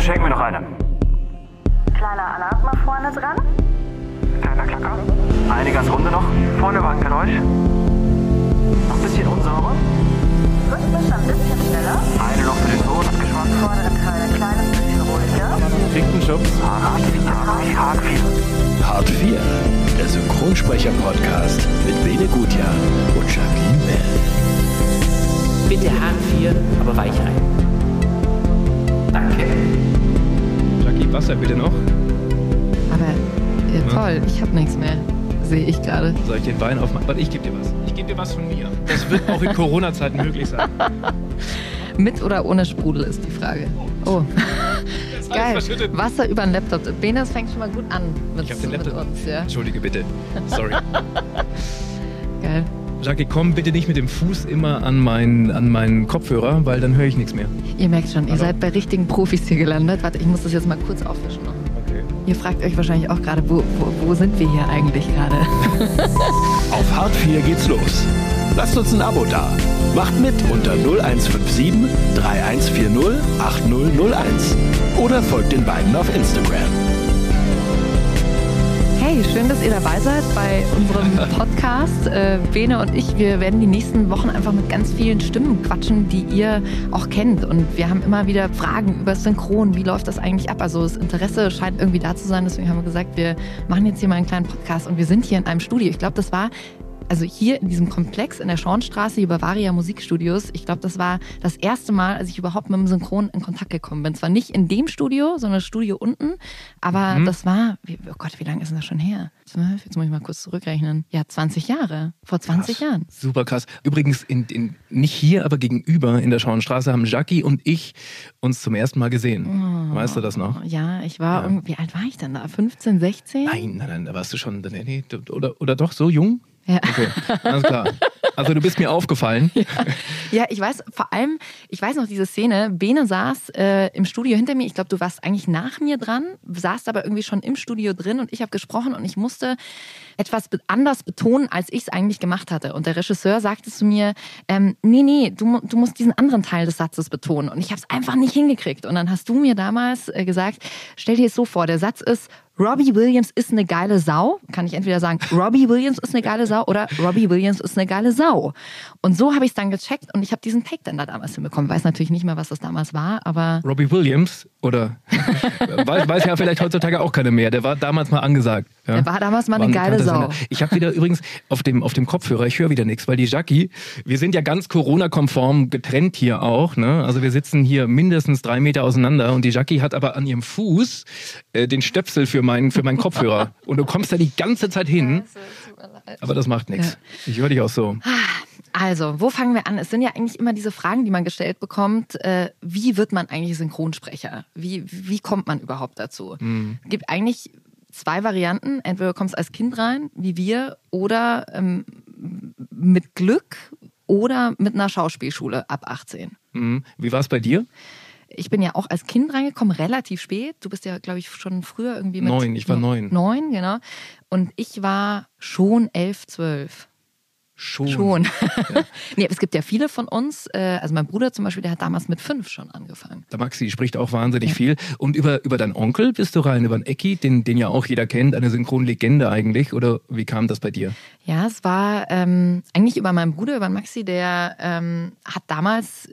Schenken wir noch eine. Kleiner Alarm mal vorne dran. Kleiner Klacker. Eine ganz runde noch. Vorne war ein Geräusch. Noch ein bisschen unsauber. Rhythmisch ein bisschen schneller. Eine noch für den Ton abgeschwommen. Vorderen Teil ein kleines bisschen ruhiger. Kriegt einen Schubs. Hart 4. Hart 4. Hart 4, der Synchronsprecher-Podcast mit Bene Gutjahr und Jacqueline Bell. Bitte Hart 4, aber Weichei. Danke. Jackie, Wasser bitte noch. Aber äh, toll, ich habe nichts mehr. Sehe ich gerade. Soll ich den Wein aufmachen? Warte, ich gebe dir was. Ich gebe dir was von mir. Das wird auch in Corona-Zeiten möglich sein. Mit oder ohne Sprudel ist die Frage. Oh. Geil. verschüttet. Wasser über den Laptop. Bene, das fängt schon mal gut an mit, Ich hab den mit Laptop. uns. Ja. Entschuldige bitte. Sorry. Jackie, komm bitte nicht mit dem Fuß immer an meinen, an meinen Kopfhörer, weil dann höre ich nichts mehr. Ihr merkt schon, ihr Hallo? seid bei richtigen Profis hier gelandet. Warte, ich muss das jetzt mal kurz aufwischen. noch. Okay. Ihr fragt euch wahrscheinlich auch gerade, wo, wo, wo sind wir hier eigentlich gerade? Auf Hart 4 geht's los. Lasst uns ein Abo da. Macht mit unter 0157 3140 8001 oder folgt den beiden auf Instagram. Schön, dass ihr dabei seid bei unserem Podcast. Äh, Bene und ich, wir werden die nächsten Wochen einfach mit ganz vielen Stimmen quatschen, die ihr auch kennt. Und wir haben immer wieder Fragen über Synchron. Wie läuft das eigentlich ab? Also das Interesse scheint irgendwie da zu sein. Deswegen haben wir gesagt, wir machen jetzt hier mal einen kleinen Podcast. Und wir sind hier in einem Studio. Ich glaube, das war also hier in diesem Komplex in der Schornstraße, hier Bavaria Musikstudios, ich glaube, das war das erste Mal, als ich überhaupt mit dem Synchron in Kontakt gekommen bin. Zwar nicht in dem Studio, sondern das Studio unten, aber Mhm. das war, oh Gott, wie lange ist denn das schon her? Zwölf? Jetzt muss ich mal kurz zurückrechnen. Ja, 20 Jahre. Vor 20 Jahren. Super krass. Übrigens, in, in, nicht hier, aber gegenüber in der Schauenstraße haben Jackie und ich uns zum ersten Mal gesehen. Weißt du das noch? Ja, ich war Ja. irgendwie, wie alt war ich denn da? 15, 16? Nein, nein, nein, da warst du schon, nee, nee, oder, oder doch so jung? Ja. Okay, alles klar. Also du bist mir aufgefallen. Ja, ich weiß vor allem, ich weiß noch diese Szene, Bene saß äh, im Studio hinter mir, ich glaube, du warst eigentlich nach mir dran, saßt aber irgendwie schon im Studio drin und ich habe gesprochen und ich musste etwas anders betonen, als ich es eigentlich gemacht hatte. Und der Regisseur sagte zu mir, ähm, nee, nee, du, du musst diesen anderen Teil des Satzes betonen. Und ich habe es einfach nicht hingekriegt. Und dann hast du mir damals äh, gesagt, stell dir es so vor, der Satz ist, Robbie Williams ist eine geile Sau. Kann ich entweder sagen, Robbie Williams ist eine geile Sau oder Robbie Williams ist eine geile Sau. Und so habe ich es dann gecheckt und ich habe diesen Take dann da damals hinbekommen. Weiß natürlich nicht mehr, was das damals war, aber Robbie Williams oder weiß, weiß ja vielleicht heutzutage auch keine mehr. Der war damals mal angesagt. Ja. Der war damals mal eine ein geile Sau. Sender. Ich habe wieder übrigens auf dem, auf dem Kopfhörer, ich höre wieder nichts, weil die Jackie, wir sind ja ganz Corona-konform getrennt hier auch. Ne? Also wir sitzen hier mindestens drei Meter auseinander und die Jackie hat aber an ihrem Fuß äh, den Stöpsel für meinen, für meinen Kopfhörer. Und du kommst da die ganze Zeit hin. Aber das macht nichts. Ich höre dich auch so. Also, wo fangen wir an? Es sind ja eigentlich immer diese Fragen, die man gestellt bekommt. Äh, wie wird man eigentlich Synchronsprecher? Wie, wie kommt man überhaupt dazu? Es gibt eigentlich zwei Varianten. Entweder du kommst als Kind rein, wie wir, oder ähm, mit Glück oder mit einer Schauspielschule ab 18. Mhm. Wie war es bei dir? Ich bin ja auch als Kind reingekommen, relativ spät. Du bist ja, glaube ich, schon früher irgendwie mit... Neun, ich war neun. Neun, genau. Und ich war schon elf, zwölf. Schon. Schon. nee, aber es gibt ja viele von uns, äh, also mein Bruder zum Beispiel, der hat damals mit fünf schon angefangen. Der Maxi spricht auch wahnsinnig viel. Und über, über deinen Onkel bist du rein, über den Ecki, den, den ja auch jeder kennt, eine Synchronlegende eigentlich. Oder wie kam das bei dir? Ja, es war ähm, eigentlich über meinen Bruder, über den Maxi, der ähm, hat damals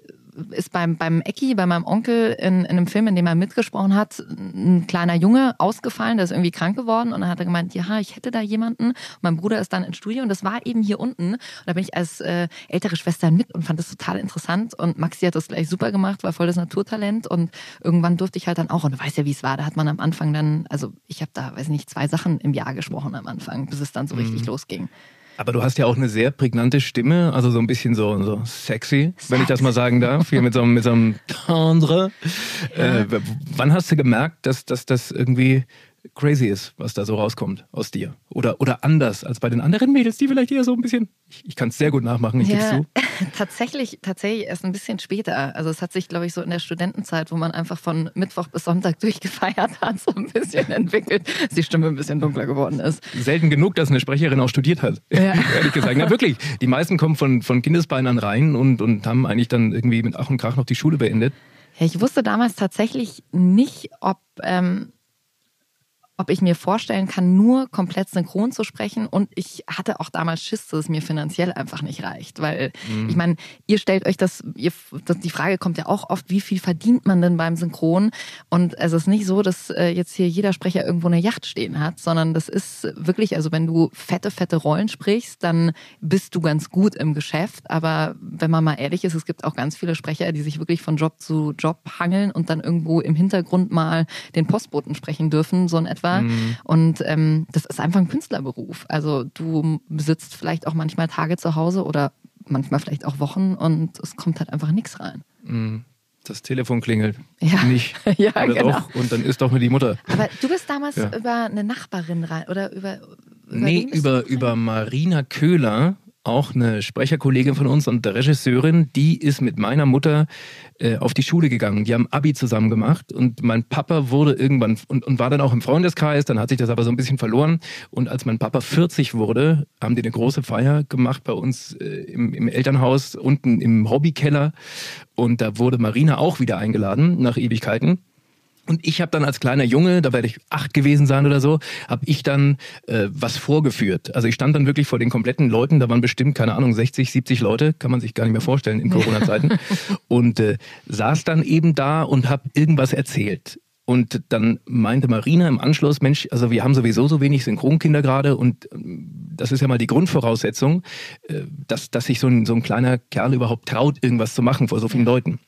ist beim, beim Ecki, bei meinem Onkel in, in einem Film, in dem er mitgesprochen hat, ein kleiner Junge ausgefallen, der ist irgendwie krank geworden und dann hat er gemeint, ja, ich hätte da jemanden. Und mein Bruder ist dann ins Studio und das war eben hier unten. Und da bin ich als äh, ältere Schwester mit und fand das total interessant und Maxi hat das gleich super gemacht, war voll das Naturtalent und irgendwann durfte ich halt dann auch, und du weißt ja, wie es war, da hat man am Anfang dann, also ich habe da, weiß ich nicht, zwei Sachen im Jahr gesprochen am Anfang, bis es dann so richtig losging. Aber du hast ja auch eine sehr prägnante Stimme, also so ein bisschen so, so sexy, wenn ich das mal sagen darf, hier mit so einem, mit so einem Tendre. Äh, w- wann hast du gemerkt, dass, dass das irgendwie crazy ist, was da so rauskommt aus dir. Oder, oder anders als bei den anderen Mädels, die vielleicht eher so ein bisschen. Ich, ich kann es sehr gut nachmachen, ich Ja, gebe zu. tatsächlich, tatsächlich erst ein bisschen später. Also es hat sich, glaube ich, so in der Studentenzeit, wo man einfach von Mittwoch bis Sonntag durchgefeiert hat, so ein bisschen entwickelt, dass die Stimme ein bisschen dunkler geworden ist. Selten genug, dass eine Sprecherin auch studiert hat. Ja. Ehrlich gesagt. Na wirklich. Die meisten kommen von, von Kindesbeinen an rein und, und haben eigentlich dann irgendwie mit Ach und Krach noch die Schule beendet. Ja, ich wusste damals tatsächlich nicht, ob, ähm, ob ich mir vorstellen kann, nur komplett synchron zu sprechen. Und ich hatte auch damals Schiss, dass es mir finanziell einfach nicht reicht. Weil, ich meine, ihr stellt euch das, ihr, das, die Frage kommt ja auch oft, wie viel verdient man denn beim Synchron? Und es ist nicht so, dass äh, jetzt hier jeder Sprecher irgendwo eine Yacht stehen hat, sondern das ist wirklich, also wenn du fette, fette Rollen sprichst, dann bist du ganz gut im Geschäft. Aber wenn man mal ehrlich ist, es gibt auch ganz viele Sprecher, die sich wirklich von Job zu Job hangeln und dann irgendwo im Hintergrund mal den Postboten sprechen dürfen, so in etwa. Und ähm, das ist einfach ein Künstlerberuf. Also du sitzt vielleicht auch manchmal Tage zu Hause oder manchmal vielleicht auch Wochen und es kommt halt einfach nichts rein. Das Telefon klingelt. Ja. Nicht. Ja, Oder genau. doch. Und dann ist doch nur die Mutter. Aber du bist damals Ja. über eine Nachbarin rein oder über. über nee, über, über Marina Köhler, auch eine Sprecherkollegin von uns und Regisseurin, die ist mit meiner Mutter äh, auf die Schule gegangen. Die haben Abi zusammen gemacht und mein Papa wurde irgendwann und, und war dann auch im Freundeskreis, dann hat sich das aber so ein bisschen verloren. Und als mein Papa 40 wurde, haben die eine große Feier gemacht bei uns äh, im, im Elternhaus, unten im Hobbykeller. Und da wurde Marina auch wieder eingeladen nach Ewigkeiten. Und ich habe dann als kleiner Junge, da werde ich acht gewesen sein oder so, habe ich dann äh, was vorgeführt. Also ich stand dann wirklich vor den kompletten Leuten, da waren bestimmt, keine Ahnung, 60, 70 Leute, kann man sich gar nicht mehr vorstellen in Corona-Zeiten. und äh, saß dann eben da und habe irgendwas erzählt. Und dann meinte Marina im Anschluss, Mensch, also wir haben sowieso so wenig Synchronkinder gerade und ähm, das ist ja mal die Grundvoraussetzung, äh, dass, dass sich so ein, so ein kleiner Kerl überhaupt traut, irgendwas zu machen vor so vielen Leuten.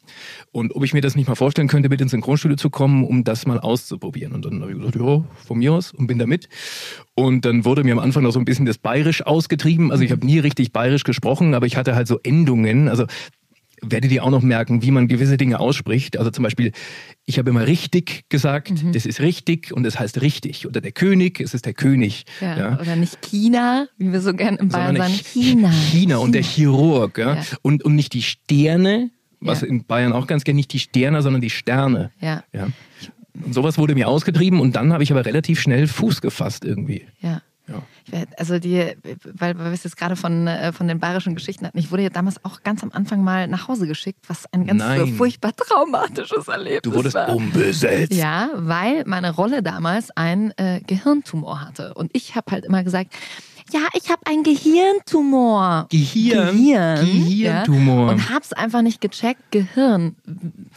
Und ob ich mir das nicht mal vorstellen könnte, mit ins Synchronstudio zu kommen, um das mal auszuprobieren. Und dann habe ich gesagt, ja, von mir aus und bin da mit. Und dann wurde mir am Anfang noch so ein bisschen das Bayerisch ausgetrieben. Also ich habe nie richtig Bayerisch gesprochen, aber ich hatte halt so Endungen. Also werdet ihr auch noch merken, wie man gewisse Dinge ausspricht. Also zum Beispiel, ich habe immer richtig gesagt, das ist richtig und das heißt richtig. Oder der König, es ist der König. Ja, Ja. Oder nicht China, wie wir so gern in Bayern Sondern sagen. China. China und der Chirurg. Ja? Ja. Und, und nicht die Sterne, was in Bayern auch ganz gerne, nicht die Sterne, sondern die Sterne. Ja, Ja. Und sowas wurde mir ausgetrieben und dann habe ich aber relativ schnell Fuß gefasst irgendwie. ja. Ja. Also die, weil, weil wir es jetzt gerade von, äh, von den bayerischen Geschichten hatten, ich wurde ja damals auch ganz am Anfang mal nach Hause geschickt, was ein ganz Nein. furchtbar traumatisches Erlebnis Du wurdest war. umbesetzt. Ja, weil meine Rolle damals einen äh, Gehirntumor hatte. Und ich habe halt immer gesagt, ja, ich habe einen Gehirntumor. Gehirn? Gehirn. Gehirntumor. Ja, und hab's einfach nicht gecheckt. Gehirn,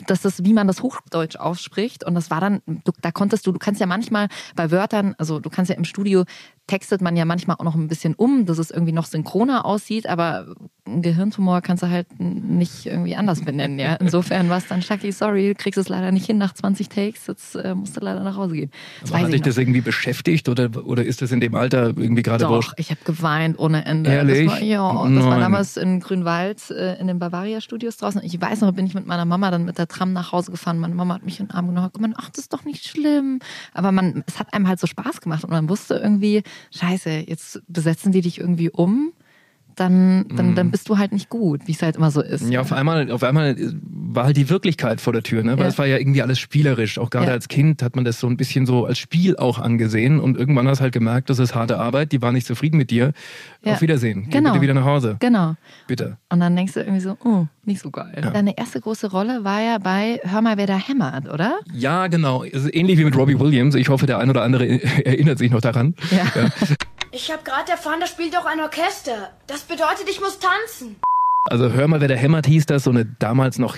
das ist, wie man das Hochdeutsch ausspricht. Und das war dann, du, da konntest du, du kannst ja manchmal bei Wörtern, also du kannst ja im Studio, textet man ja manchmal auch noch ein bisschen um, dass es irgendwie noch synchroner aussieht, aber ein Gehirntumor kannst du halt nicht irgendwie anders benennen. Ja? Insofern war es dann, Chucky, sorry, du kriegst es leider nicht hin nach 20 Takes, jetzt äh, musst du leider nach Hause gehen. Das hat ich dich das irgendwie beschäftigt oder, oder ist das in dem Alter irgendwie gerade Doch, wurscht? ich habe geweint ohne Ende. Ehrlich? Das war, ja, das war damals in Grünwald äh, in den Bavaria-Studios draußen. Ich weiß noch, bin ich mit meiner Mama dann mit der Tram nach Hause gefahren. Meine Mama hat mich in den Arm genommen und gemeint, ach, das ist doch nicht schlimm. Aber man, es hat einem halt so Spaß gemacht und man wusste irgendwie, scheiße, jetzt besetzen die dich irgendwie um. Dann, dann, dann bist du halt nicht gut, wie es halt immer so ist. Mhm. Ja, auf einmal, auf einmal war halt die Wirklichkeit vor der Tür, ne? Weil Ja. es war ja irgendwie alles spielerisch. Auch gerade Ja. als Kind hat man das so ein bisschen so als Spiel auch angesehen und irgendwann hast du halt gemerkt, das ist harte Arbeit, die war nicht zufrieden mit dir. Ja. Auf Wiedersehen. Geh Genau. bitte wieder nach Hause. Genau. Bitte. Und dann denkst du irgendwie so, oh, nicht so geil. Deine erste große Rolle war ja bei Hör mal, wer da hämmert, oder? Ja, genau. Ähnlich wie mit Robbie Williams. Ich hoffe, der ein oder andere erinnert sich noch daran. Ja. Ich habe gerade erfahren, da spielt auch ein Orchester. Das bedeutet, ich muss tanzen. Also hör mal, wer der hämmert, hieß das. So eine damals noch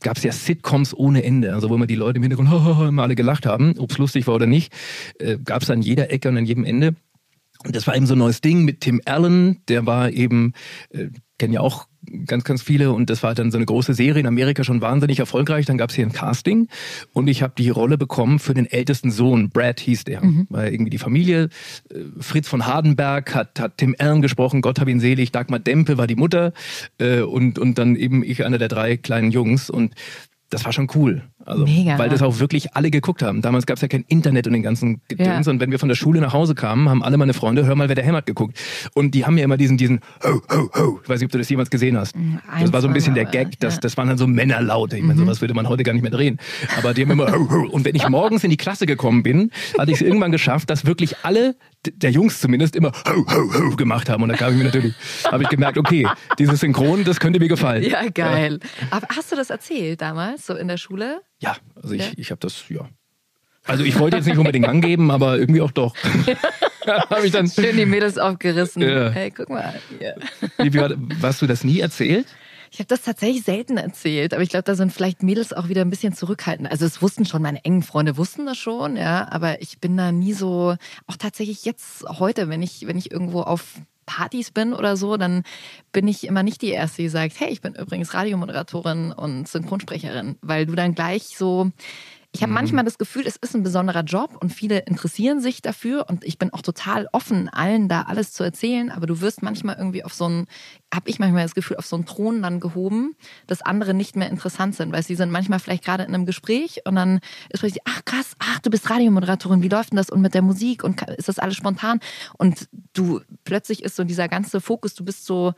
gab es ja Sitcoms ohne Ende, also wo immer die Leute im Hintergrund immer alle gelacht haben, ob es lustig war oder nicht, äh, gab es an jeder Ecke und an jedem Ende. Und das war eben so ein neues Ding mit Tim Allen, der war eben, äh, kennen ja auch ganz, ganz viele und das war dann so eine große Serie in Amerika schon wahnsinnig erfolgreich. Dann gab es hier ein Casting und ich habe die Rolle bekommen für den ältesten Sohn, Brad hieß der. Weil irgendwie die Familie, äh, Fritz von Hardenberg hat, hat Tim Allen gesprochen, Gott hab ihn selig, Dagmar Dempe war die Mutter äh, und, und dann eben ich einer der drei kleinen Jungs und das war schon cool. Also, Mega. Weil das auch wirklich alle geguckt haben. Damals gab es ja kein Internet und den ganzen Gedöns. Ja. Und wenn wir von der Schule nach Hause kamen, haben alle meine Freunde, hör mal, wer der hämmert geguckt. Und die haben ja immer diesen, diesen Ho, ho, ho. Ich weiß nicht, ob du das jemals gesehen hast. ein, Das war so ein bisschen der Gag. Das, ja. das waren dann so Männerlaute. Ich meine, sowas würde man heute gar nicht mehr drehen. Aber die haben immer ho, ho. Und wenn ich morgens in die Klasse gekommen bin, hatte ich es irgendwann geschafft, dass wirklich alle, der Jungs zumindest, immer ho, ho, ho gemacht haben. Und da kam ich mir natürlich, habe ich gemerkt, okay, dieses Synchron, das könnte mir gefallen. Ja, geil. Aber hast du das erzählt damals, so in der Schule? Ja, also Ja. ich, ich habe das, ja. Also ich wollte jetzt nicht unbedingt angeben, aber irgendwie auch doch. habe ich dann. Schön die Mädels aufgerissen. Ja. Hey, guck mal. Hier. Wie, wie, war- hast du das nie erzählt? Ich habe das tatsächlich selten erzählt, aber ich glaube, da sind vielleicht Mädels auch wieder ein bisschen zurückhaltend. Also es wussten schon, meine engen Freunde wussten das schon, ja, aber ich bin da nie so, auch tatsächlich jetzt heute, wenn ich, wenn ich irgendwo auf Partys bin oder so, dann bin ich immer nicht die Erste, die sagt, hey, ich bin übrigens Radiomoderatorin und Synchronsprecherin, weil du dann gleich so, ich habe manchmal das Gefühl, es ist ein besonderer Job und viele interessieren sich dafür und ich bin auch total offen, allen da alles zu erzählen, aber du wirst manchmal irgendwie auf so einen, habe ich manchmal das Gefühl, auf so einen Thron dann gehoben, dass andere nicht mehr interessant sind, weil sie sind manchmal vielleicht gerade in einem Gespräch und dann ist plötzlich, ach krass, ach du bist Radiomoderatorin, wie läuft denn das? Und mit der Musik und ist das alles spontan? Und du, plötzlich ist so dieser ganze Fokus, du bist so,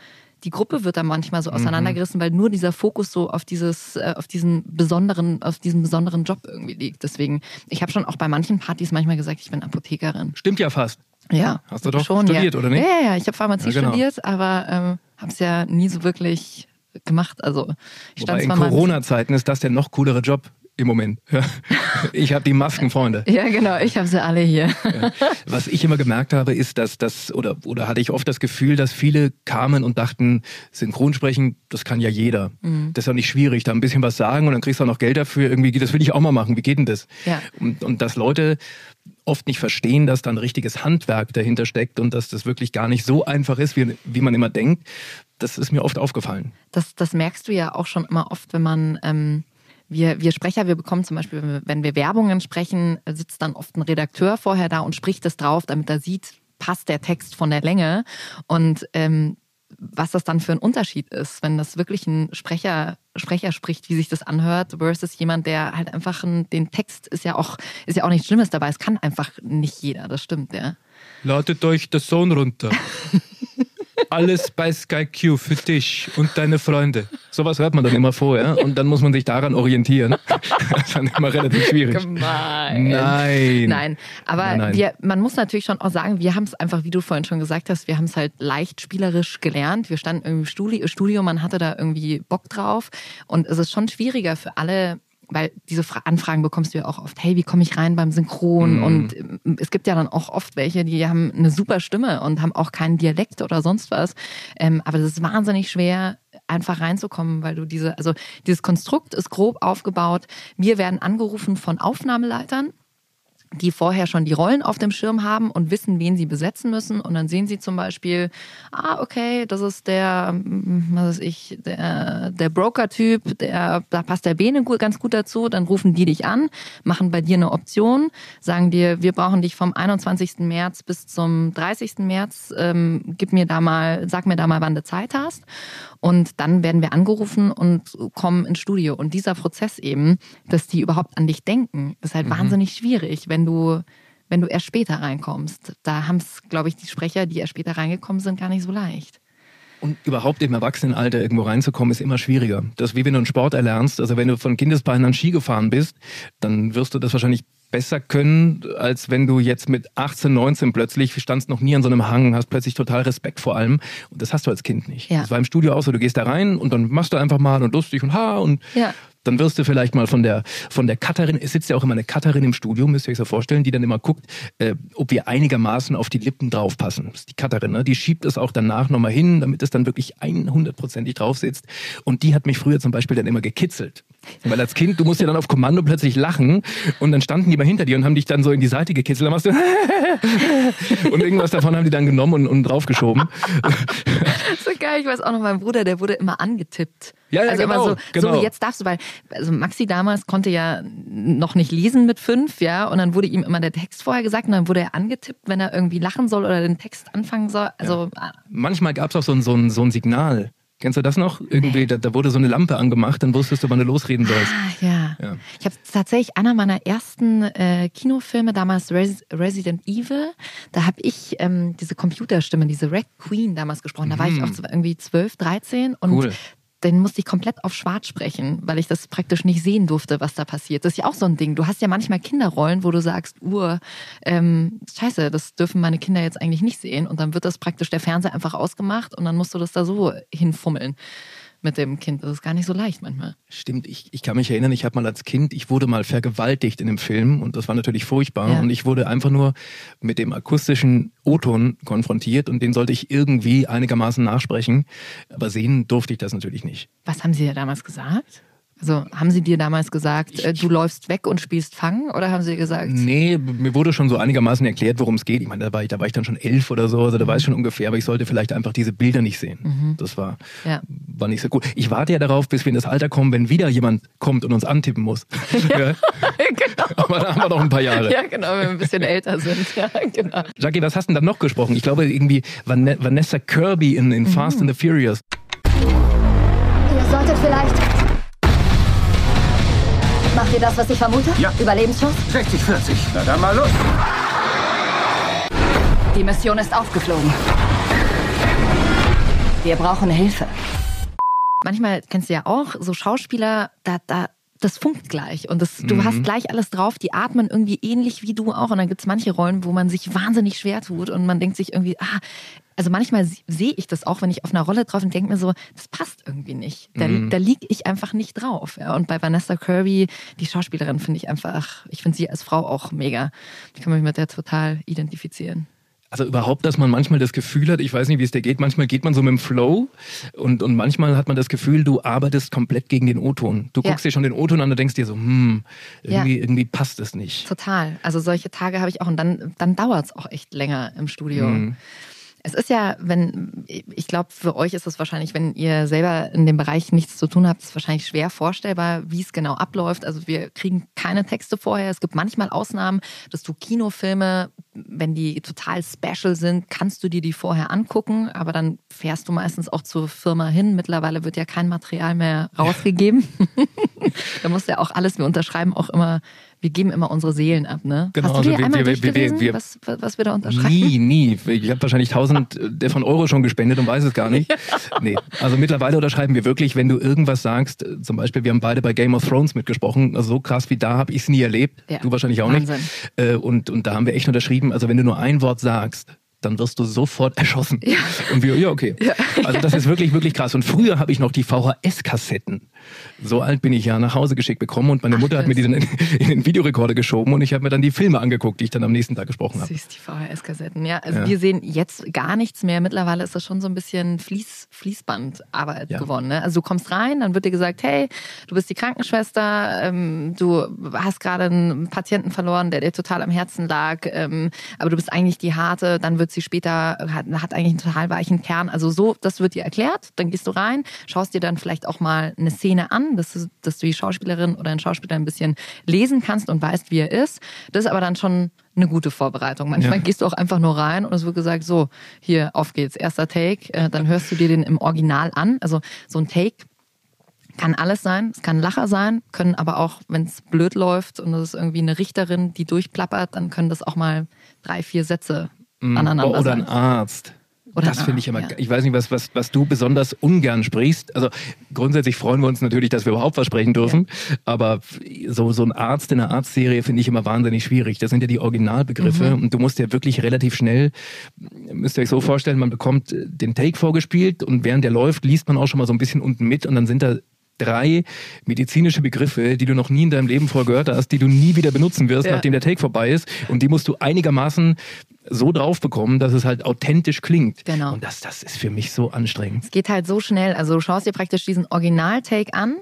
die Gruppe wird dann manchmal so auseinandergerissen, weil nur dieser Fokus so auf dieses, äh, auf diesen besonderen, auf diesen besonderen Job irgendwie liegt. Deswegen, ich habe schon auch bei manchen Partys manchmal gesagt, ich bin Apothekerin. Stimmt ja fast. Ja. Hast du doch schon, studiert, ja. oder nicht? Ja, ja, ja. Ich habe Pharmazie Ja, genau. studiert, aber ähm, habe es ja nie so wirklich gemacht. Also ich stand in. Corona-Zeiten ist das der noch coolere Job im Moment. Ich habe die Maskenfreunde. Ja, genau. Ich habe sie alle hier. Was ich immer gemerkt habe, ist, dass das, oder, oder hatte ich oft das Gefühl, dass viele kamen und dachten, Synchronsprechen, das kann ja jeder. Mhm. Das ist ja nicht schwierig, da ein bisschen was sagen und dann kriegst du auch noch Geld dafür. Irgendwie, das will ich auch mal machen. Wie geht denn das? Ja. Und, und dass Leute oft nicht verstehen, dass da ein richtiges Handwerk dahinter steckt und dass das wirklich gar nicht so einfach ist, wie, wie man immer denkt. Das ist mir oft aufgefallen. Das, das merkst du ja auch schon immer oft, wenn man, ähm, wir, wir Sprecher, wir bekommen zum Beispiel, wenn wir, Werbungen sprechen, sitzt dann oft ein Redakteur vorher da und spricht das drauf, damit er sieht, passt der Text von der Länge. Und ähm, was das dann für ein Unterschied ist, wenn das wirklich ein Sprecher, Sprecher spricht, wie sich das anhört, versus jemand, der halt einfach ein, den Text ist ja auch, ist ja auch nichts Schlimmes dabei. Es kann einfach nicht jeder, das stimmt, ja. Ladet euch das Sohn runter. Alles bei Sky Q für dich und deine Freunde. Sowas hört man dann immer vorher und dann muss man sich daran orientieren. Das ist dann immer relativ schwierig. Gemein. Nein. Nein, aber Nein, nein. Wir, man muss natürlich schon auch sagen, wir haben es einfach, wie du vorhin schon gesagt hast, wir haben es halt leicht spielerisch gelernt. Wir standen im Studio, man hatte da irgendwie Bock drauf und es ist schon schwieriger für alle, weil diese Fra Anfragen bekommst du ja auch oft, hey, wie komme ich rein beim Synchron? Mhm. Und ähm, es gibt ja dann auch oft welche, die haben eine super Stimme und haben auch keinen Dialekt oder sonst was. Ähm, aber das ist wahnsinnig schwer, einfach reinzukommen, weil du diese, also dieses Konstrukt ist grob aufgebaut. Wir werden angerufen von Aufnahmeleitern die vorher schon die Rollen auf dem Schirm haben und wissen, wen sie besetzen müssen. Und dann sehen sie zum Beispiel, ah, okay, das ist der, mm, was weiß ich, der, der Broker-Typ, der, da passt der Bene ganz gut dazu. Dann rufen die dich an, machen bei dir eine Option, sagen dir, wir brauchen dich vom 21. März bis zum 30. März, ähm, gib mir da mal, sag mir da mal, wann du Zeit hast. Und dann werden wir angerufen und kommen ins Studio. Und dieser Prozess eben, dass die überhaupt an dich denken, ist halt wahnsinnig schwierig, wenn du, wenn du erst später reinkommst. Da haben es, glaube ich, die Sprecher, die erst später reingekommen sind, gar nicht so leicht. Und überhaupt im Erwachsenenalter irgendwo reinzukommen, ist immer schwieriger. Das ist wie wenn du einen Sport erlernst. Also wenn du von Kindesbeinen an Ski gefahren bist, dann wirst du das wahrscheinlich besser können, als wenn du jetzt mit 18, 19 plötzlich standst noch nie an so einem Hang, hast plötzlich total Respekt vor allem. Und das hast du als Kind nicht. Ja. Das war im Studio auch so, du gehst da rein und dann machst du einfach mal und lustig und ha und Ja. Dann wirst du vielleicht mal von der von der Cutterin, es sitzt ja auch immer eine Cutterin im Studio, müsst ihr euch so vorstellen, die dann immer guckt, äh, ob wir einigermaßen auf die Lippen draufpassen. Das ist die Cutterin, ne? die schiebt es auch danach nochmal hin, damit es dann wirklich 100%ig drauf sitzt. Und die hat mich früher zum Beispiel dann immer gekitzelt. Weil als Kind, du musst ja dann auf Kommando plötzlich lachen und dann standen die mal hinter dir und haben dich dann so in die Seite gekitzelt. Dann machst du und irgendwas davon haben die dann genommen und, und draufgeschoben. So geil, ich weiß auch noch, mein Bruder, der wurde immer angetippt. Ja, ja, also genau, immer so, genau. so jetzt darfst du, weil, also Maxi damals konnte ja noch nicht lesen mit fünf, ja, und dann wurde ihm immer der Text vorher gesagt und dann wurde er angetippt, wenn er irgendwie lachen soll oder den Text anfangen soll. Also, Manchmal gab es auch so ein, so, ein, so ein Signal. Kennst du das noch? Irgendwie, da, da wurde so eine Lampe angemacht, dann wusstest du, wann du losreden sollst. Ah, ja. Ja. Ich habe tatsächlich einer meiner ersten äh, Kinofilme, damals Res Resident Evil, da habe ich ähm, diese Computerstimme, diese Red Queen damals gesprochen. Da war ich auch so irgendwie 12, 13 und Mhm. Cool. Den musste ich komplett auf schwarz sprechen, weil ich das praktisch nicht sehen durfte, was da passiert. Das ist ja auch so ein Ding. Du hast ja manchmal Kinderrollen, wo du sagst, uh, ähm, scheiße, das dürfen meine Kinder jetzt eigentlich nicht sehen. Und dann wird das praktisch der Fernseher einfach ausgemacht und dann musst du das da so hinfummeln mit dem Kind. Das ist gar nicht so leicht manchmal. Stimmt, ich, ich kann mich erinnern, ich habe mal als Kind, ich wurde mal vergewaltigt in dem Film und das war natürlich furchtbar. Ja. Und ich wurde einfach nur mit dem akustischen O-Ton konfrontiert und den sollte ich irgendwie einigermaßen nachsprechen. Aber sehen durfte ich das natürlich nicht. Was haben Sie dir damals gesagt? Also haben Sie dir damals gesagt, äh, du läufst weg und spielst Fangen oder haben Sie gesagt, Nee, mir wurde schon so einigermaßen erklärt, worum es geht. Ich meine, da war ich, da war ich dann schon elf oder so, also da weiß ich schon ungefähr, aber ich sollte vielleicht einfach diese Bilder nicht sehen. Das war, Mhm. Ja. war nicht so gut. Ich warte ja darauf, bis wir in das Alter kommen, wenn wieder jemand kommt und uns antippen muss. Ja. genau. Aber da haben wir noch ein paar Jahre. Ja, genau, wenn wir ein bisschen älter sind. Ja, genau. Jackie, was hast du denn dann noch gesprochen? Ich glaube irgendwie Van Vanessa Kirby in, in Fast and the Furious. Ihr solltet vielleicht. Macht ihr das, was ich vermute? Ja. Überlebensschuss? 60, 40. Na dann mal los. Die Mission ist aufgeflogen. Wir brauchen Hilfe. Manchmal kennst du ja auch so Schauspieler, da, da, das funkt gleich und das, du Mhm. hast gleich alles drauf, die atmen irgendwie ähnlich wie du auch und dann gibt's manche Rollen, wo man sich wahnsinnig schwer tut und man denkt sich irgendwie, ah, also manchmal sehe ich das auch, wenn ich auf einer Rolle drauf und denke mir so, das passt irgendwie nicht. Da, Mhm. da lieg ich einfach nicht drauf. Ja. Und bei Vanessa Kirby, die Schauspielerin, finde ich einfach, ich finde sie als Frau auch mega. Ich kann mich mit der total identifizieren. Also überhaupt, dass man manchmal das Gefühl hat, ich weiß nicht, wie es dir geht, manchmal geht man so mit dem Flow und, und manchmal hat man das Gefühl, du arbeitest komplett gegen den O-Ton. Du Ja. guckst dir schon den O-Ton an und denkst dir so, hm, irgendwie, Ja. irgendwie passt es nicht. Total. Also solche Tage habe ich auch und dann, dann dauert es auch echt länger im Studio. Mhm. Es ist ja, wenn, ich glaube, für euch ist es wahrscheinlich, wenn ihr selber in dem Bereich nichts zu tun habt, ist es wahrscheinlich schwer vorstellbar, wie es genau abläuft. Also wir kriegen keine Texte vorher. Es gibt manchmal Ausnahmen, dass du Kinofilme, wenn die total special sind, kannst du dir die vorher angucken, aber dann fährst du meistens auch zur Firma hin. Mittlerweile wird ja kein Material mehr rausgegeben. da muss ja auch alles, wir unterschreiben auch immer, wir geben immer unsere Seelen ab, ne? Genau, Hast du also dir wir- einmal wir- wir- durchgelesen, wir- was, was wir da unterschreiben? Nie, nie. Ich habe wahrscheinlich tausend der von Euro schon gespendet und weiß es gar nicht. Nee. Also mittlerweile unterschreiben wir wirklich, wenn du irgendwas sagst, äh, zum Beispiel, wir haben beide bei Game of Thrones mitgesprochen, also so krass wie da habe ich es nie erlebt. Ja. Du wahrscheinlich auch Wahnsinn. nicht. Äh, Und, und da haben wir echt unterschrieben, also wenn du nur ein Wort sagst, dann wirst du sofort erschossen. Und wir, ja, okay. Also das ist wirklich, wirklich krass. Und früher habe ich noch die VHS-Kassetten. So alt bin ich ja nach Hause geschickt bekommen und meine Ach, Mutter hat mir die dann in, in den Videorekorder geschoben und ich habe mir dann die Filme angeguckt, die ich dann am nächsten Tag gesprochen habe. Süß, die VHS-Kassetten. Ja, also Ja. wir sehen jetzt gar nichts mehr. Mittlerweile ist das schon so ein bisschen Fließ, Fließbandarbeit Ja. geworden. Ne? Also du kommst rein, dann wird dir gesagt, hey, du bist die Krankenschwester, ähm, du hast gerade einen Patienten verloren, der dir total am Herzen lag, ähm, aber du bist eigentlich die harte, dann wird sie später, hat, hat eigentlich einen total weichen Kern. Also so, das wird dir erklärt, dann gehst du rein, schaust dir dann vielleicht auch mal eine Szene an, dass du, dass du die Schauspielerin oder den Schauspieler ein bisschen lesen kannst und weißt, wie er ist. Das ist aber dann schon eine gute Vorbereitung. Manchmal Ja. gehst du auch einfach nur rein und es wird gesagt, so, hier, auf geht's, erster Take, äh, dann hörst du dir den im Original an. Also so ein Take kann alles sein, es kann ein Lacher sein, können aber auch, wenn es blöd läuft und es ist irgendwie eine Richterin, die durchplappert, dann können das auch mal drei, vier Sätze aneinander Oder sein. ein Arzt. Oder das finde ich immer, ja. ich weiß nicht, was, was, was du besonders ungern sprichst. Also grundsätzlich freuen wir uns natürlich, dass wir überhaupt was sprechen dürfen. Aber so, so ein Arzt in einer Arztserie finde ich immer wahnsinnig schwierig. Das sind ja die Originalbegriffe Mhm. und du musst ja wirklich relativ schnell, müsst ihr euch so vorstellen, man bekommt den Take vorgespielt und während der läuft, liest man auch schon mal so ein bisschen unten mit und dann sind da drei medizinische Begriffe, die du noch nie in deinem Leben vorher gehört hast, die du nie wieder benutzen wirst, Ja. nachdem der Take vorbei ist. Und die musst du einigermaßen so drauf bekommen, dass es halt authentisch klingt. Genau. Und das, das ist für mich so anstrengend. Es geht halt so schnell. Also du schaust dir praktisch diesen Original-Take an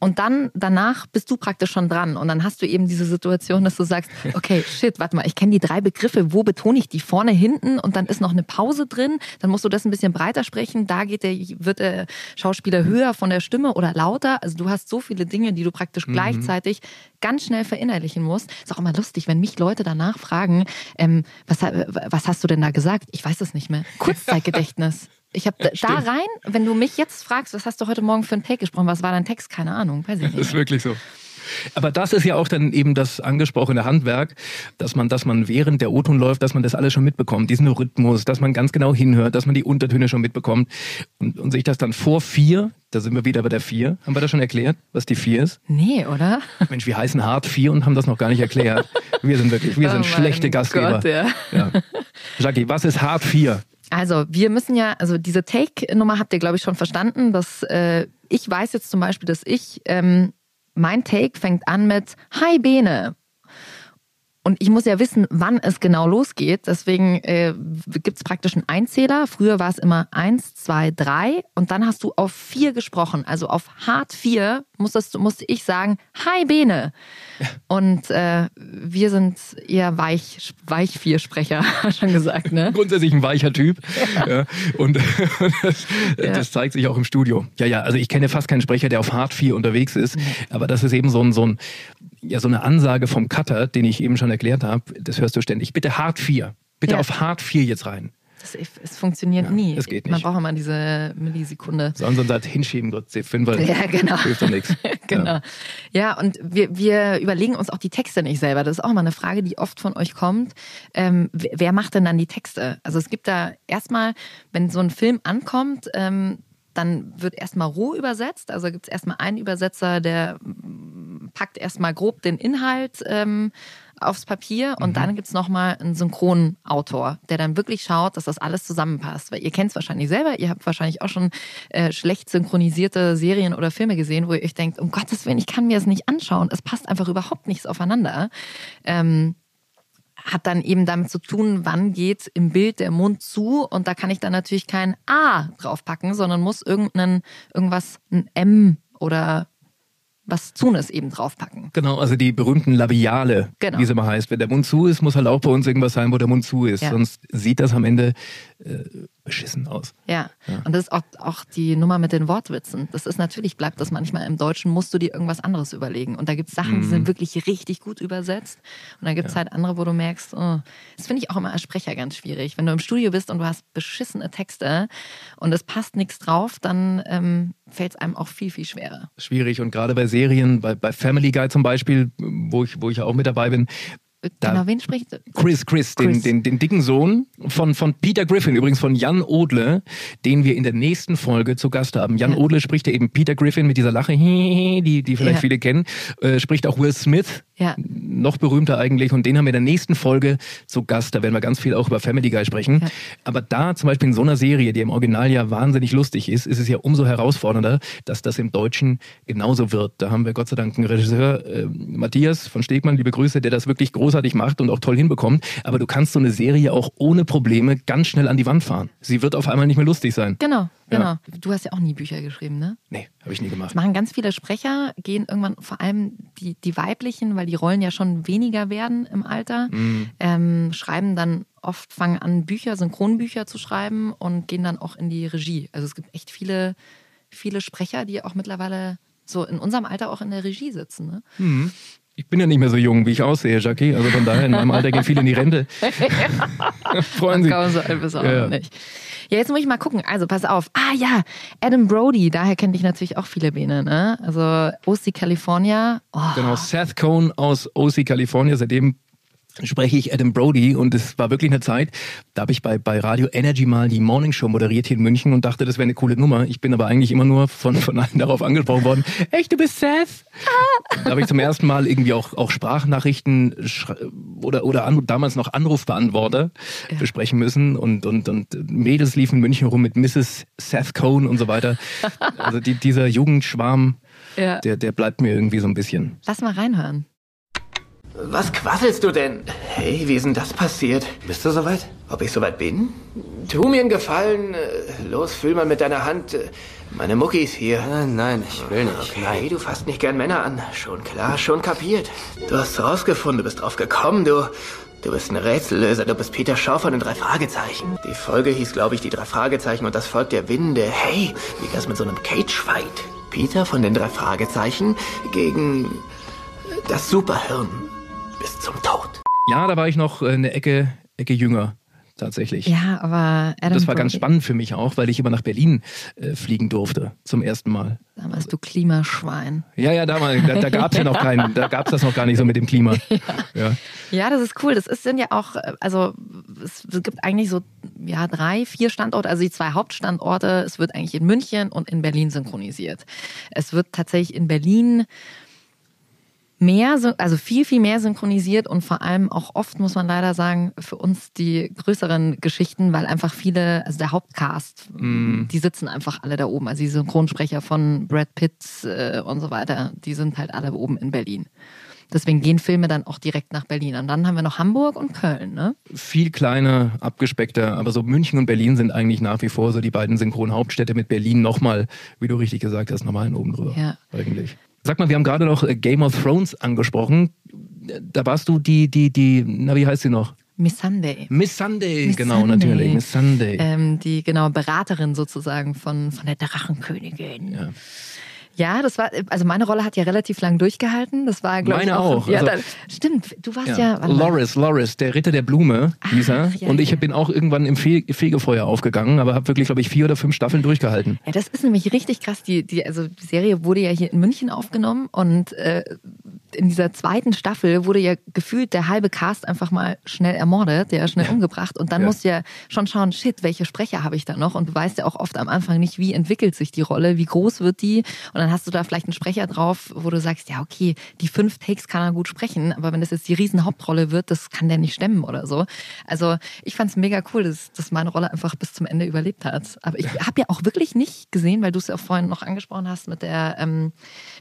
und dann danach bist du praktisch schon dran. Und dann hast du eben diese Situation, dass du sagst, okay, shit, warte mal, ich kenne die drei Begriffe, wo betone ich die? Vorne, hinten und dann ist noch eine Pause drin. Dann musst du das ein bisschen breiter sprechen. Da geht der, wird der Schauspieler höher von der Stimme oder lauter. Also du hast so viele Dinge, die du praktisch gleichzeitig ganz schnell verinnerlichen musst. Ist auch immer lustig, wenn mich Leute danach fragen, ähm, was, was hast du denn da gesagt? Ich weiß es nicht mehr. Kurzzeitgedächtnis. Ich habe da stimmt. rein, wenn du mich jetzt fragst, was hast du heute Morgen für einen Take gesprochen, was war dein Text? Keine Ahnung, weiß ich Das ist nicht. wirklich so. Aber das ist ja auch dann eben das angesprochene Handwerk, dass man, dass man während der O-Ton läuft, dass man das alles schon mitbekommt, diesen Rhythmus, dass man ganz genau hinhört, dass man die Untertöne schon mitbekommt und, und sich das dann vor vier, da sind wir wieder bei der vier, haben wir das schon erklärt, was die vier ist? Nee, oder? Mensch, wir heißen Hart vier und haben das noch gar nicht erklärt. Wir sind wirklich, wir Oh sind mein schlechte Gastgeber. Gott, ja. Ja. Jackie, was ist Hart vier? Also, wir müssen ja, also diese Take-Nummer habt ihr, glaube ich, schon verstanden, dass äh, ich weiß jetzt zum Beispiel, dass ich, ähm, mein Take fängt an mit Hi Bene. Und ich muss ja wissen, wann es genau losgeht. Deswegen äh, gibt es praktisch einen Einzähler. Früher war es immer eins, zwei, drei. Und dann hast du auf vier gesprochen. Also auf hart vier musstest, musste ich sagen, Hi Bene. Und äh, wir sind eher weich, weich vier Sprecher, schon gesagt, ne? grundsätzlich ein weicher Typ. Ja. Und, das, das zeigt sich auch im Studio. Ja, ja, also ich kenne fast keinen Sprecher, der auf Hard 4 unterwegs ist. Aber das ist eben so ein, so ein, ja, so eine Ansage vom Cutter, den ich eben schon erklärt habe. Das hörst du ständig. Bitte Hard 4. Bitte Ja. auf Hard 4 jetzt rein. Das, es funktioniert nie. das geht Man nicht. braucht immer diese Millisekunde. Sonst sagt hinschieben, Gott, C5, weil Ja, genau. hilft doch nichts. Genau. Ja, und wir, wir überlegen uns auch die Texte nicht selber. Das ist auch mal eine Frage, die oft von euch kommt. Ähm, wer wer macht denn dann die Texte? Also es gibt da erstmal, wenn so ein Film ankommt, ähm, dann wird erstmal roh übersetzt. Also gibt es erstmal einen Übersetzer, der mm, packt erstmal grob den Inhalt ähm, aufs Papier und dann gibt es nochmal einen Synchronautor, der dann wirklich schaut, dass das alles zusammenpasst. Weil ihr kennt es wahrscheinlich selber, ihr habt wahrscheinlich auch schon äh, schlecht synchronisierte Serien oder Filme gesehen, wo ihr euch denkt, um Gottes Willen, ich kann mir das nicht anschauen. Es passt einfach überhaupt nichts aufeinander. Ähm, hat dann eben damit zu tun, wann geht im Bild der Mund zu und da kann ich dann natürlich kein A draufpacken, sondern muss irgendeinen, irgendwas, ein M oder was Zunes eben draufpacken. Genau, also die berühmten Labiale, Genau. wie es immer heißt. Wenn der Mund zu ist, muss halt auch bei uns irgendwas sein, wo der Mund zu ist. Ja. Sonst sieht das am Ende äh, beschissen aus. Ja. Und das ist auch, auch die Nummer mit den Wortwitzen. Das ist natürlich, bleibt das manchmal im Deutschen, musst du dir irgendwas anderes überlegen. Und da gibt es Sachen, die Mhm. sind wirklich richtig gut übersetzt. Und dann gibt es halt andere, wo du merkst, oh, das finde ich auch immer als Sprecher ganz schwierig. Wenn du im Studio bist und du hast beschissene Texte und es passt nichts drauf, dann ähm, fällt es einem auch viel, viel schwerer. Schwierig und gerade bei Serien, bei, bei Family Guy zum Beispiel, wo ich, wo ich auch mit dabei bin, Da- genau, wen spricht Chris, Chris, den, Chris. Den, den dicken Sohn von, von Peter Griffin, übrigens von Jan Odle, den wir in der nächsten Folge zu Gast haben. Jan Ja. Odle spricht ja eben Peter Griffin mit dieser Lache, die, die vielleicht Ja. viele kennen, äh, spricht auch Will Smith, Ja. noch berühmter eigentlich, und den haben wir in der nächsten Folge zu Gast. Da werden wir ganz viel auch über Family Guy sprechen. Ja. Aber da zum Beispiel in so einer Serie, die im Original ja wahnsinnig lustig ist, ist es ja umso herausfordernder, dass das im Deutschen genauso wird. Da haben wir Gott sei Dank einen Regisseur, äh, Matthias von Stegmann, liebe Grüße, der das wirklich großartig macht und auch toll hinbekommt. Aber du kannst so eine Serie auch ohne Probleme ganz schnell an die Wand fahren. Sie wird auf einmal nicht mehr lustig sein. Genau, genau. Ja. Du hast ja auch nie Bücher geschrieben, ne? Nee, habe ich nie gemacht. Das machen ganz viele Sprecher, gehen irgendwann, vor allem die, die weiblichen, weil die Rollen ja schon weniger werden im Alter, Mhm. ähm, schreiben dann oft, fangen an, Bücher, Synchronbücher zu schreiben und gehen dann auch in die Regie. Also es gibt echt viele, viele Sprecher, die auch mittlerweile so in unserem Alter auch in der Regie sitzen. Ne? Ich bin ja nicht mehr so jung, wie ich aussehe, Jackie. Also von daher, in meinem Alter gehen viele in die Rente. Freuen Sie. Kaum so alt bist du ja. nicht. Ja, jetzt muss ich mal gucken. Also pass auf. Ah ja, Adam Brody, daher kenne ich natürlich auch viele Bene, ne? Also OC California. Oh, Genau, Seth Cohn aus OC California. Seitdem spreche ich Adam Brody und es war wirklich eine Zeit, da habe ich bei, bei Radio Energy mal die Morning Show moderiert hier in München und dachte, das wäre eine coole Nummer. Ich bin aber eigentlich immer nur von, von allen darauf angesprochen worden. Echt, du bist Seth? Da habe ich zum ersten Mal irgendwie auch, auch Sprachnachrichten oder, oder an, damals noch Anrufbeantworter besprechen müssen und, und, und Mädels liefen in München rum mit Mrs. Seth Cohn und so weiter. Also die, dieser Jugendschwarm, Ja. der, der bleibt mir irgendwie so ein bisschen. Lass mal reinhören. Was quasselst du denn? Hey, wie ist denn das passiert? Bist du soweit? Ob ich soweit bin? Tu mir einen Gefallen. äh, Los, fühl mal mit deiner Hand. äh, Meine Muckis hier. Nein, nein, ich will nicht. Okay, du fasst nicht gern Männer an. Schon klar, schon kapiert. Du hast rausgefunden, du bist drauf gekommen, du. Du bist ein Rätsellöser, du bist Peter Schau von den drei Fragezeichen. Die Folge hieß, glaube ich, die drei Fragezeichen und das Volk der Winde. Hey, wie wär's mit so einem Cage-Fight? Peter von den drei Fragezeichen gegen das Superhirn. Bis zum Tod. Ja, da war ich noch eine Ecke, Ecke jünger. tatsächlich. Ja, aber Adam das war ganz spannend für mich auch, weil ich immer nach Berlin äh, fliegen durfte zum ersten Mal. Damals du Klimaschwein. Ja, ja, damals, da, da gab es ja noch keinen, da gab es das noch gar nicht so mit dem Klima. Ja. Ja, das ist cool. Das ist, sind ja auch, äh, also es, es gibt eigentlich so ja, drei, vier Standorte, also die zwei Hauptstandorte. Es wird eigentlich in München und in Berlin synchronisiert. Es wird tatsächlich in Berlin mehr, also viel, viel mehr synchronisiert und vor allem auch oft, muss man leider sagen, für uns die größeren Geschichten, weil einfach viele, also der Hauptcast, die sitzen einfach alle da oben. Also die Synchronsprecher von Brad Pitt äh, und so weiter, die sind halt alle oben in Berlin. Deswegen gehen Filme dann auch direkt nach Berlin. Und dann haben wir noch Hamburg und Köln, ne? Viel kleiner, abgespeckter, aber so München und Berlin sind eigentlich nach wie vor so die beiden Synchronhauptstädte mit Berlin nochmal, wie du richtig gesagt hast, nochmal einen oben drüber. Ja. Eigentlich. Sag mal, wir haben gerade noch äh, Game of Thrones angesprochen. Da warst du die, die, die, na, wie heißt sie noch? Miss Sunday. Miss Sunday, Miss genau, Sunday. natürlich. Miss Sunday. Ähm, die genau Beraterin sozusagen von, von der Drachenkönigin. Ja. Ja, das war, also meine Rolle hat ja relativ lang durchgehalten. Das war, glaube ich, Meine auch. Ja, Also- dann, stimmt, du warst ja. Ja. Loris, Loris, der Ritter der Blume, hieß er. Ah, ja, und ich bin auch irgendwann im Fe Fegefeuer aufgegangen, aber habe wirklich, glaube ich, vier oder fünf Staffeln durchgehalten. Ja, das ist nämlich richtig krass. Die, die, also die Serie wurde ja hier in München aufgenommen und äh, in dieser zweiten Staffel wurde ja gefühlt der halbe Cast einfach mal schnell ermordet, der schnell umgebracht. Und dann Ja. musst du ja schon schauen, shit, welche Sprecher habe ich da noch? Und du weißt ja auch oft am Anfang nicht, wie entwickelt sich die Rolle, wie groß wird die. Und dann hast du da vielleicht einen Sprecher drauf, wo du sagst, ja, okay, die fünf Takes kann er gut sprechen, aber wenn das jetzt die riesen Hauptrolle wird, das kann der nicht stemmen oder so. Also ich fand es mega cool, dass, dass meine Rolle einfach bis zum Ende überlebt hat. Aber ich habe ja auch wirklich nicht gesehen, weil du es ja auch vorhin noch angesprochen hast mit der, ähm,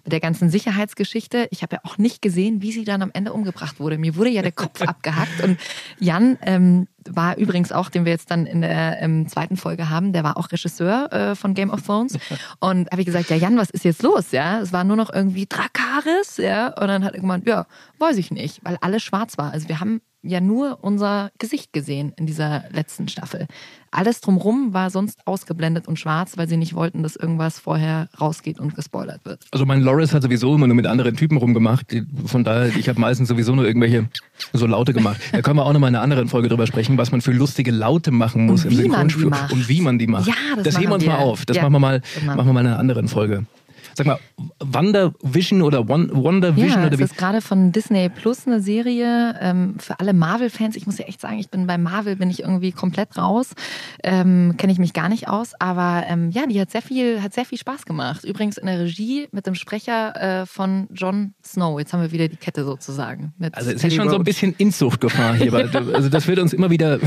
mit der ganzen Sicherheitsgeschichte. Ich habe ja auch nicht gesehen, wie sie dann am Ende umgebracht wurde. Mir wurde ja der Kopf abgehackt und Jan ähm, war übrigens auch, den wir jetzt dann in der ähm, zweiten Folge haben, der war auch Regisseur äh, von Game of Thrones. Und habe ich gesagt, ja Jan, was ist jetzt los? Ja, es war nur noch irgendwie Drakaris, ja. Und dann hat er gemeint, ja, weiß ich nicht, weil alles schwarz war. Also wir haben ja nur unser Gesicht gesehen in dieser letzten Staffel. Alles drumrum war sonst ausgeblendet und schwarz, weil sie nicht wollten, dass irgendwas vorher rausgeht und gespoilert wird. Also mein Loris hat sowieso immer nur mit anderen Typen rumgemacht. Von daher, ich habe meistens sowieso nur irgendwelche so Laute gemacht. Da können wir auch noch mal in einer anderen Folge drüber sprechen, was man für lustige Laute machen muss Und im wie man die Synchronspiel macht. und wie man die macht. Ja, das das heben wir uns mal auf. Das Ja, machen wir mal, machen wir mal in einer anderen Folge. Sag mal, Wonder Vision oder Won- Wonder Vision Ja, oder wie? ist gerade von Disney Plus eine Serie ähm, für alle Marvel-Fans. Ich muss ja echt sagen, ich bin bei Marvel bin ich irgendwie komplett raus, ähm, kenne ich mich gar nicht aus. Aber ähm, ja, die hat sehr viel, hat sehr viel Spaß gemacht. Übrigens in der Regie mit dem Sprecher äh, von Jon Snow. Jetzt haben wir wieder die Kette sozusagen. Also es ist schon so ein Road. bisschen Inzuchtgefahr hier. also das wird uns immer wieder,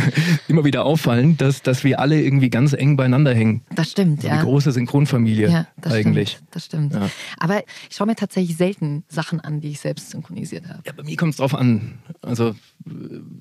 immer wieder auffallen, dass, dass wir alle irgendwie ganz eng beieinander hängen. Das stimmt, Die ja. große Synchronfamilie Ja, das eigentlich. stimmt. Das stimmt. Ja. Aber ich schaue mir tatsächlich selten Sachen an, die ich selbst synchronisiert habe. Ja, bei mir kommt es drauf an. Also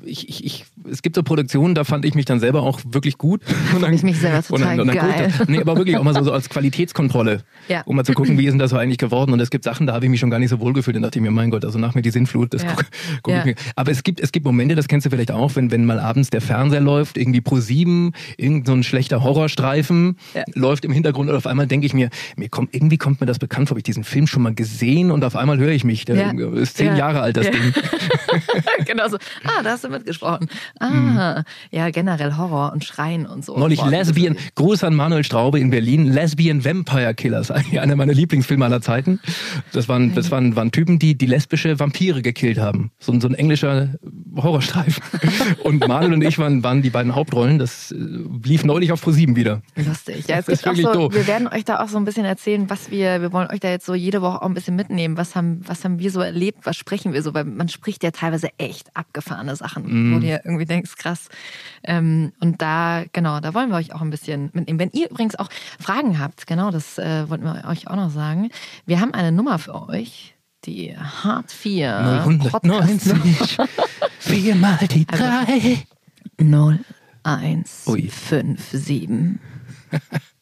ich, ich, ich, es gibt so Produktionen, da fand ich mich dann selber auch wirklich gut. Und dann, ich mich selber und dann, total und dann geil. er- Nee, aber wirklich auch mal so, so als Qualitätskontrolle. Ja. Um mal zu gucken, wie ist denn das so eigentlich geworden. Und es gibt Sachen, da habe ich mich schon gar nicht so wohl gefühlt. Dann dachte ich mir, mein Gott, also nach mir die Sintflut, das Ja. guck, guck Ja. ich mir. Aber es gibt, es gibt Momente, das kennst du vielleicht auch, wenn, wenn mal abends der Fernseher läuft, irgendwie pro sieben, irgend so ein schlechter Horrorstreifen läuft im Hintergrund und auf einmal denke ich mir, mir kommt, irgendwie kommt mir das bekannt vor, habe ich diesen Film schon mal gesehen und auf einmal höre ich mich. Der Ja. ist zehn Ja. Jahre alt, das Ja. Ding. genau so. Ah, da hast du mitgesprochen. Ah, ja, generell Horror und Schreien und so. Mhm. Neulich Boah, Lesbian, Gruß an Manuel Straube in Berlin, Lesbian Vampire Killers, eigentlich einer meiner Lieblingsfilme aller Zeiten. Das waren, das waren, waren Typen, die die lesbische Vampire gekillt haben. So, ein- so ein englischer Horrorstreifen. Und Manuel und ich waren, waren die beiden Hauptrollen. Das äh, lief neulich auf Pro7 wieder. Lustig. Ja, es Das ist gibt auch so, doof. wir werden euch da auch so ein bisschen erzählen, was wir, wir wollen euch da jetzt so jede Woche auch ein bisschen mitnehmen. Was haben, was haben wir so erlebt? Was sprechen wir so? Weil man spricht ja teilweise echt abgefahrene Sachen, Mhm. wo du ja irgendwie denkst, krass. Ähm, und da, genau, da wollen wir euch auch ein bisschen mitnehmen. Wenn ihr übrigens auch Fragen habt, genau, das äh, wollten wir euch auch noch sagen. Wir haben eine Nummer für euch. Die Hart 4 090, viermal die drei. 0, 1, Ui. 5, 7 3, 1, 4,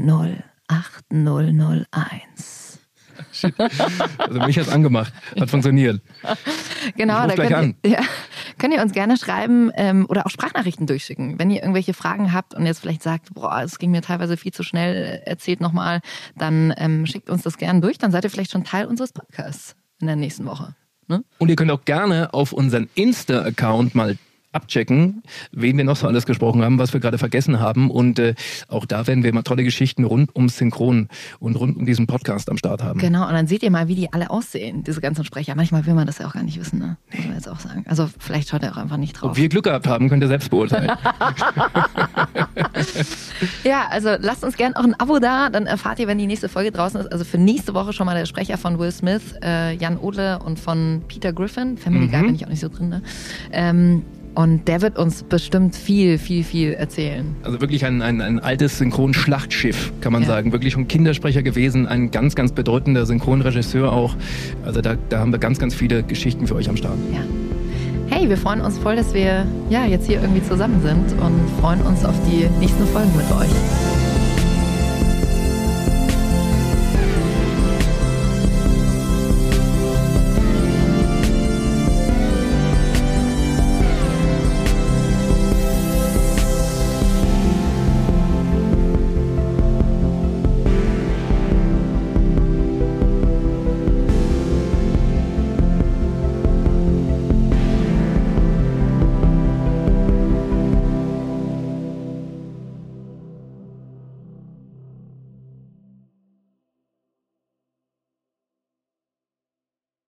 0, 8, 0, 0, 1. Also mich hat's angemacht. Hat funktioniert. Genau, da könnt ihr, ja, könnt ihr uns gerne schreiben ähm, oder auch Sprachnachrichten durchschicken. Wenn ihr irgendwelche Fragen habt und jetzt vielleicht sagt, boah, es ging mir teilweise viel zu schnell, erzählt nochmal, dann ähm, schickt uns das gerne durch. Dann seid ihr vielleicht schon Teil unseres Podcasts in der nächsten Woche. Ne? Und ihr könnt auch gerne auf unseren Insta-Account mal abchecken, wen wir noch so alles gesprochen haben, was wir gerade vergessen haben. Und äh, auch da werden wir mal tolle Geschichten rund ums Synchron und rund um diesen Podcast am Start haben. Genau, und dann seht ihr mal, wie die alle aussehen, diese ganzen Sprecher. Manchmal will man das ja auch gar nicht wissen, ne? Muss man jetzt auch sagen. Also vielleicht schaut ihr auch einfach nicht drauf. Ob wir Glück gehabt haben, könnt ihr selbst beurteilen. Ja, also lasst uns gerne auch ein Abo da, dann erfahrt ihr, wenn die nächste Folge draußen ist. Also für nächste Woche schon mal der Sprecher von Will Smith, äh, Jan Odle und von Peter Griffin. Family Guy Mhm. bin ich auch nicht so drin, ne? Ähm, und der wird uns bestimmt viel, viel, viel erzählen. Also wirklich ein, ein, ein altes Synchronschlachtschiff, kann man Ja. sagen. Wirklich schon Kindersprecher gewesen, ein ganz, ganz bedeutender Synchronregisseur auch. Also da, da haben wir ganz, ganz viele Geschichten für euch am Start. Ja. Hey, wir freuen uns voll, dass wir ja jetzt hier irgendwie zusammen sind und freuen uns auf die nächsten Folgen mit euch.